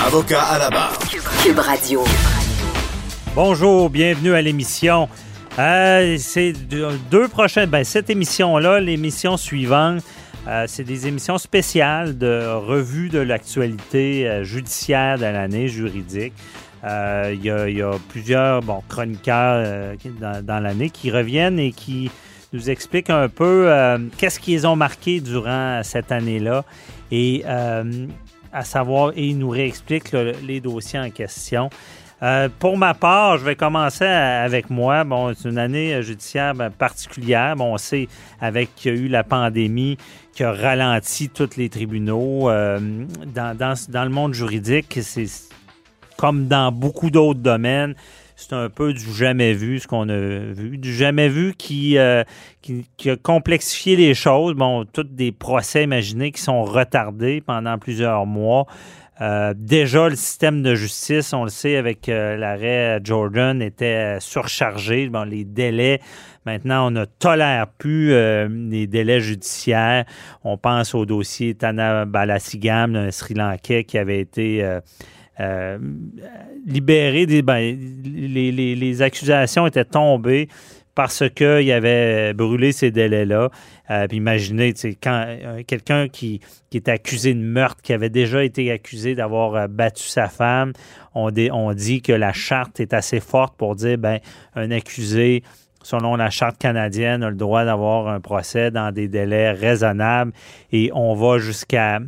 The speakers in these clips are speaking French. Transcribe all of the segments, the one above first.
Avocat à la barre. Cube Radio. Bonjour, bienvenue à l'émission. Euh, c'est deux prochaines. Ben, cette émission-là, l'émission suivante, euh, c'est des émissions spéciales de revue de l'actualité euh, judiciaire de l'année juridique. Il y, a plusieurs bon, chroniqueurs dans, dans l'année qui reviennent et qui nous expliquent un peu qu'est-ce qu'ils ont marqué durant cette année-là et à savoir, et ils nous réexpliquent les dossiers en question. Euh, pour ma part, je vais commencer avec moi. Bon, c'est une année judiciaire ben, particulière. Bon, on sait avec qu'il y a eu la pandémie qui a ralenti tous les tribunaux. Euh, dans, dans, le monde juridique, c'est comme dans beaucoup d'autres domaines. C'est un peu du jamais vu, ce qu'on a vu. Du jamais vu qui, qui, qui, a complexifié les choses. Bon, tous des procès imaginés qui sont retardés pendant plusieurs mois. Euh, déjà, le système de justice, on le sait, avec euh, l'arrêt Jordan, était surchargé. Bon, les délais, maintenant, on ne tolère plus euh, les délais judiciaires. On pense au dossier Tana Balasigam, un Sri Lankais qui avait été libéré. Des, ben, les, accusations étaient tombées parce qu'il avait brûlé ces délais-là. Euh, imaginez, quand euh, quelqu'un qui, qui, est accusé de meurtre, qui avait déjà été accusé d'avoir euh, battu sa femme, on, on, dit que la charte est assez forte pour dire, ben, un accusé, selon la charte canadienne, a le droit d'avoir un procès dans des délais raisonnables et on va jusqu'à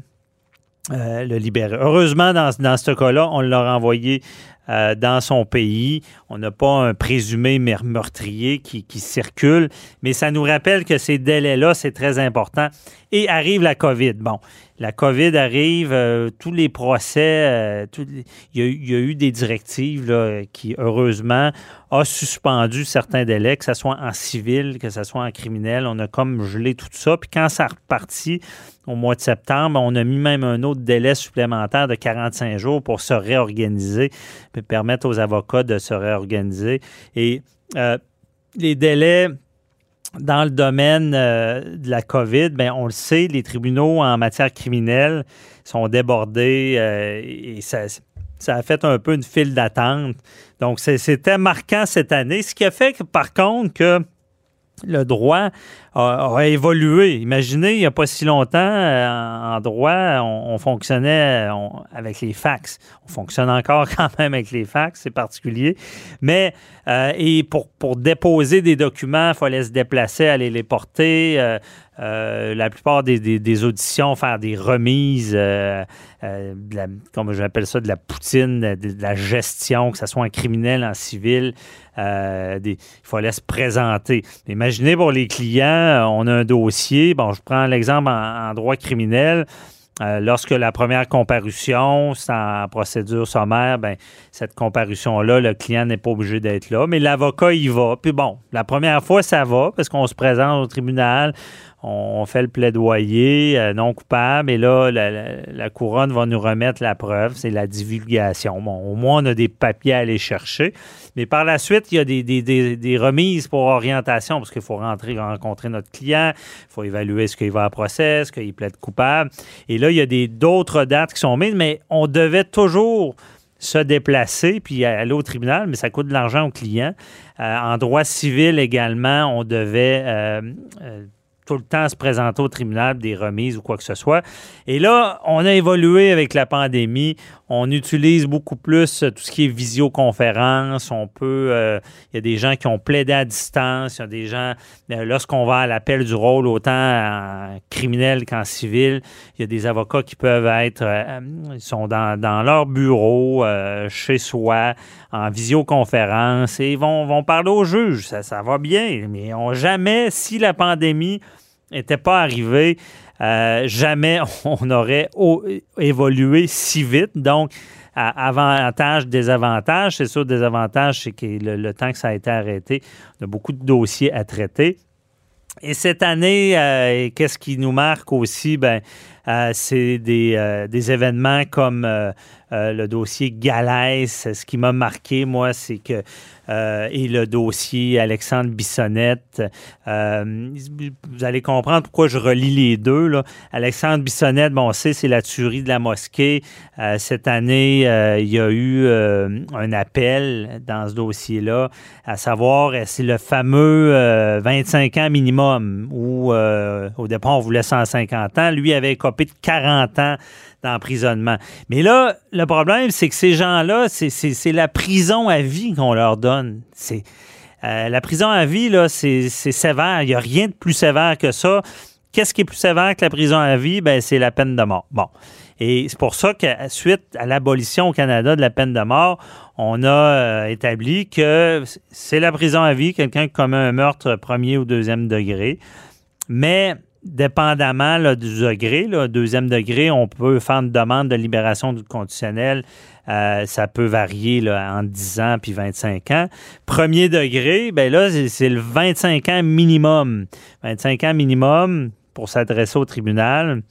le libérer. Heureusement, dans, dans ce cas-là, on l'a renvoyé euh, dans son pays. On n'a pas un présumé meurtrier qui, qui, circule, mais ça nous rappelle que ces délais-là, c'est très important. Et arrive la COVID. Bon, la COVID arrive, euh, tous les procès, euh, il, y a, eu des directives qui, heureusement, a suspendu certains délais, que ce soit en civil, que ce soit en criminel. On a comme gelé tout ça. Puis quand ça repartit au mois de septembre, on a mis même un autre délai supplémentaire de 45 jours pour se réorganiser, permettre aux avocats de se réorganiser. Et euh, les délais dans le domaine euh, de la COVID, bien, on le sait, les tribunaux en matière criminelle sont débordés euh, et ça, ça, a fait un peu une file d'attente. Donc, c'était marquant cette année, ce qui a fait que, par contre, que le droit a, évolué. Imaginez, il n'y a pas si longtemps, euh, en, droit, on, fonctionnait avec les fax. On fonctionne encore quand même avec les fax, c'est particulier. Mais, euh, et pour, déposer des documents, il fallait se déplacer, aller les porter. Euh, euh, la plupart des, auditions, faire des remises, euh, euh, comme j'appelle ça, de la poutine, de, la gestion, que ce soit en criminel, en civil. il fallait se présenter. Imaginez pour les clients, on a un dossier. Bon, je prends l'exemple en, droit criminel. lorsque la première comparution, c'est en procédure sommaire, ben, cette comparution-là, le client n'est pas obligé d'être là, mais l'avocat y va. Puis bon, la première fois, ça va parce qu'on se présente au tribunal, on fait le plaidoyer euh, non coupable et là, la, couronne va nous remettre la preuve, c'est la divulgation. Bon, au moins, on a des papiers à aller chercher. Mais par la suite, il y a des, remises pour orientation parce qu'il faut rentrer, rencontrer notre client, il faut évaluer ce qu'il va à procès, ce qu'il plaide coupable. Et là, il y a d'autres dates qui sont mises, mais on devait toujours se déplacer puis aller au tribunal, mais ça coûte de l'argent au client. Euh, en droit civil également, on devait euh, tout le temps se présenter au tribunal des remises ou quoi que ce soit. Et là, on a évolué avec la pandémie. On utilise beaucoup plus tout ce qui est visioconférence. On peut, euh, il y a des gens qui ont plaidé à distance. Il y a des gens, euh, lorsqu'on va à l'appel du rôle, autant en criminel qu'en civil, il y a des avocats qui peuvent être, euh, ils sont dans, dans leur bureau, chez soi, en visioconférence et ils vont, vont parler au juge. Ça, ça va bien, mais on jamais, si la pandémie n'était pas arrivée, euh, jamais on aurait évolué si vite. Donc, avantage, désavantage. C'est sûr, désavantage, c'est que le, temps que ça a été arrêté, on a beaucoup de dossiers à traiter. Et cette année, euh, qu'est-ce qui nous marque aussi? Ben, c'est des, des, événements comme le dossier Galès. Ce qui m'a marqué, moi, c'est que euh, et le dossier Alexandre Bissonnette. Euh, vous allez comprendre pourquoi je relis les deux. Là. Alexandre Bissonnette, bon, on sait, c'est la tuerie de la mosquée. Euh, cette année, il y a eu un appel dans ce dossier-là, à savoir, c'est le fameux 25 ans minimum, où au départ, on voulait 150 ans. Lui avait de 40 ans d'emprisonnement. Mais là, le problème, c'est que ces gens-là, c'est la prison à vie qu'on leur donne. C'est euh, la prison à vie, là, c'est sévère. Il n'y a rien de plus sévère que ça. Qu'est-ce qui est plus sévère que la prison à vie? Ben, c'est la peine de mort. Bon. Et c'est pour ça que suite à l'abolition au Canada de la peine de mort, on a euh, établi que c'est la prison à vie, quelqu'un qui commet un meurtre premier ou deuxième degré. Mais dépendamment du degré, deuxième degré, on peut faire une demande de libération du conditionnel. Euh, ça peut varier entre 10 ans puis 25 ans. Premier degré, ben là, c'est le 25 ans minimum. 25 ans minimum pour s'adresser au tribunal.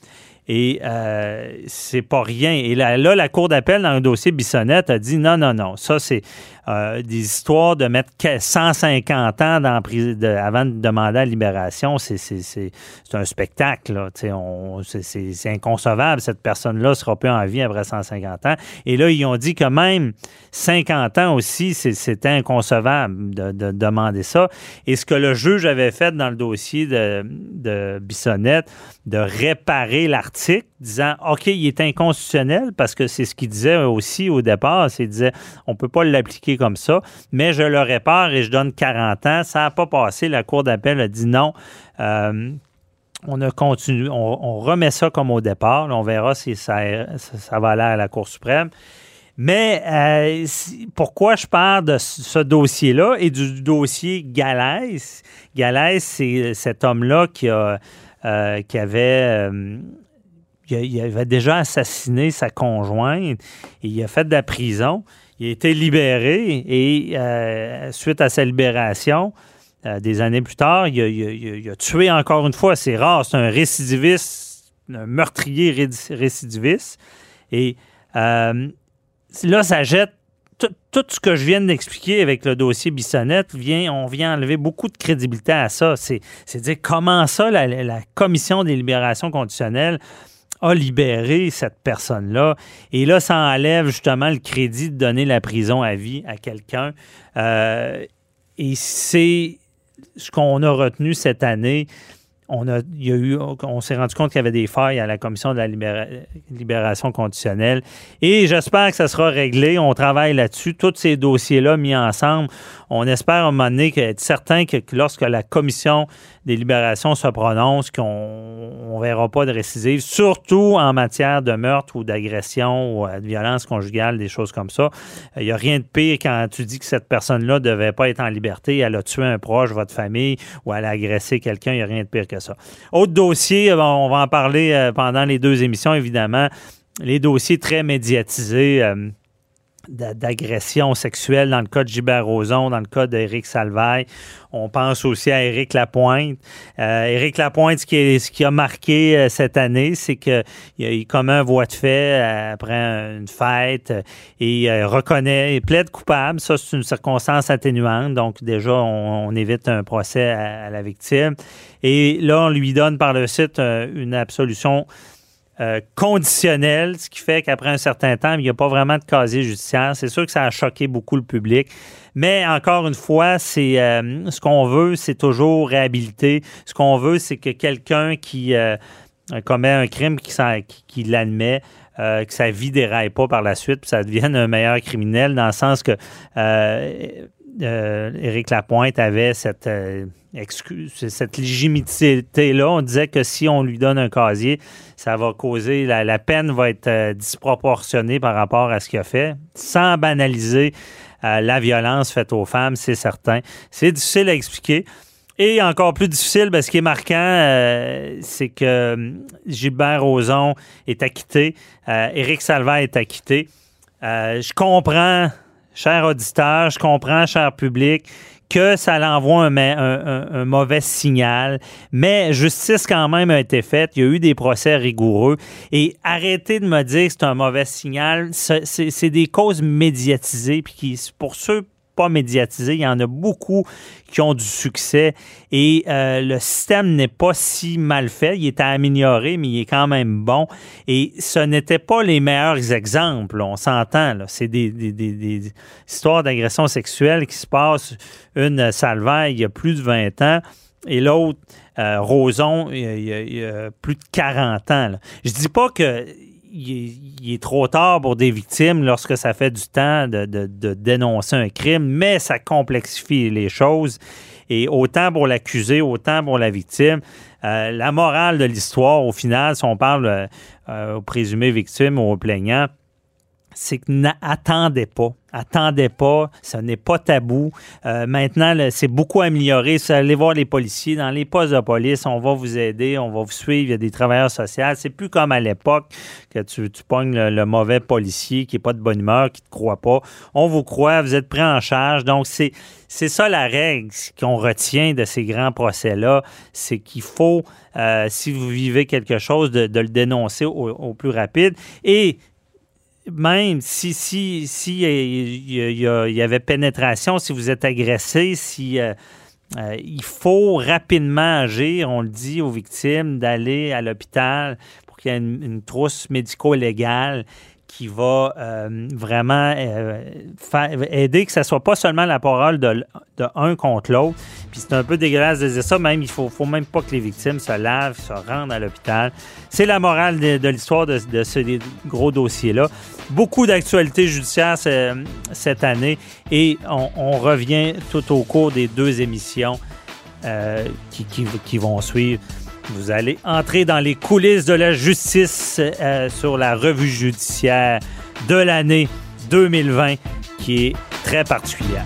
Et euh, c'est pas rien. Et là, là la Cour d'appel, dans un dossier Bissonnette, a dit non, non, non. Ça, c'est euh, des histoires de mettre 150 ans dans, de, avant de demander la libération. C'est un spectacle. C'est inconcevable. Cette personne-là ne sera plus en vie après 150 ans. Et là, ils ont dit que même 50 ans aussi, c'était inconcevable de, de, demander ça. Et ce que le juge avait fait dans le dossier de, de Bissonnette, de réparer l'article, disant OK, il est inconstitutionnel parce que c'est ce qu'il disait aussi au départ. C'est disait on peut pas l'appliquer comme ça, mais je le répare et je donne 40 ans. Ça n'a pas passé. La Cour d'appel a dit non. Euh, on a continué, on, remet ça comme au départ. on verra si ça, ça, va aller à la Cour suprême. Mais euh, pourquoi je parle de ce dossier-là et du dossier Galès? Galès, c'est cet homme-là qui euh, qui avait, il avait déjà assassiné sa conjointe et il a fait de la prison. Il a été libéré et euh, suite à sa libération, des années plus tard, il a, tué encore une fois. C'est rare, c'est un récidiviste, un meurtrier récidiviste. Et là, ça jette tout, ce que je viens d'expliquer avec le dossier Bissonnette, vient, on vient enlever beaucoup de crédibilité à ça. C'est dire comment ça, la, Commission des libérations conditionnelles a libéré cette personne-là. Et là, ça enlève justement le crédit de donner la prison à vie à quelqu'un. Euh, et c'est ce qu'on a retenu cette année on, a, on s'est rendu compte qu'il y avait des failles à la commission de la libération conditionnelle. Et j'espère que ça sera réglé. On travaille là-dessus. Tous ces dossiers-là mis ensemble, on espère à un moment donné être certain que lorsque la commission des libérations se prononce, qu'on ne verra pas de récidive, surtout en matière de meurtre ou d'agression ou de violence conjugale, des choses comme ça. Il n'y a rien de pire quand tu dis que cette personne-là ne devait pas être en liberté, elle a tué un proche, votre famille, ou elle a agressé quelqu'un, il n'y a rien de pire que ça. Autre dossier, on va en parler euh, pendant les deux émissions, évidemment. Les dossiers très médiatisés. Euh, d'agression sexuelle dans le cas de Gilbert Rozon, dans le cas d'Éric Salvaille. On pense aussi à Éric Lapointe. Euh, Éric Lapointe, ce qui, est, ce qui a marqué euh, cette année, c'est qu'il a commet un voie de fait euh, après une fête et il reconnaît, il plaide coupable. Ça, c'est une circonstance atténuante. Donc, déjà, on, évite un procès à, la victime. Et là, on lui donne par le site une absolution euh, conditionnel, ce qui fait qu'après un certain temps, il n'y a pas vraiment de casier judiciaire. C'est sûr que ça a choqué beaucoup le public. Mais encore une fois, c'est euh, ce qu'on veut, c'est toujours réhabiliter. Ce qu'on veut, c'est que quelqu'un qui euh, commet un crime, qui, qui, l'admet, que sa vie déraille pas par la suite, puis ça devienne un meilleur criminel, dans le sens que Éric Lapointe avait cette excuse, cette légitimité-là. On disait que si on lui donne un casier, ça va causer, la, peine va être euh, disproportionnée par rapport à ce qu'il a fait, sans banaliser euh, la violence faite aux femmes, c'est certain. C'est difficile à expliquer. Et encore plus difficile, ben, ce qui est marquant, euh, c'est que Gilbert Rozon est acquitté, Éric Salva est acquitté. je comprends, cher auditeur, je comprends, cher public, que ça l'envoie un, mauvais signal. Mais justice quand même a été faite. Il y a eu des procès rigoureux. Et arrêtez de me dire que c'est un mauvais signal. C'est des causes médiatisées. Puis pour ceux pas médiatisé. Il y en a beaucoup qui ont du succès et euh, le système n'est pas si mal fait. Il est à améliorer, mais il est quand même bon. Et ce n'étaient pas les meilleurs exemples, on s'entend. C'est des, histoires d'agression sexuelle qui se passent. Une Salvaille, il y a plus de 20 ans et l'autre, euh, Roson, il y, a, plus de 40 ans. Je dis pas que il est, trop tard pour des victimes lorsque ça fait du temps de, dénoncer un crime, mais ça complexifie les choses. Et autant pour l'accusé, autant pour la victime. Euh, la morale de l'histoire, au final, si on parle euh, euh, aux présumés victimes ou aux plaignants, c'est que n'attendez pas. Attendez pas, ce n'est pas tabou. Euh, maintenant, c'est beaucoup amélioré. Allez voir les policiers dans les postes de police. On va vous aider, on va vous suivre. Il y a des travailleurs sociaux. C'est plus comme à l'époque que tu, tu pognes le, mauvais policier qui n'est pas de bonne humeur, qui ne te croit pas. On vous croit, vous êtes pris en charge. Donc, c'est, ça la règle qu'on retient de ces grands procès-là. C'est qu'il faut, euh, si vous vivez quelque chose, de, le dénoncer au, au plus rapide. Et même si si si il y, avait pénétration, si vous êtes agressé, si euh, euh, il faut rapidement agir, on le dit aux victimes, d'aller à l'hôpital pour qu'il y ait une trousse médico-légale qui va euh, vraiment euh, aider que ce soit pas seulement la parole de, de un contre l'autre. Puis c'est un peu dégueulasse de dire ça, même il faut, faut même pas que les victimes se lavent, se rendent à l'hôpital. C'est la morale de, l'histoire de, ce gros dossier-là. Beaucoup d'actualités judiciaires cette année et on, revient tout au cours des deux émissions euh, qui vont suivre. Vous allez entrer dans les coulisses de la justice euh, sur la revue judiciaire de l'année 2020 qui est très particulière.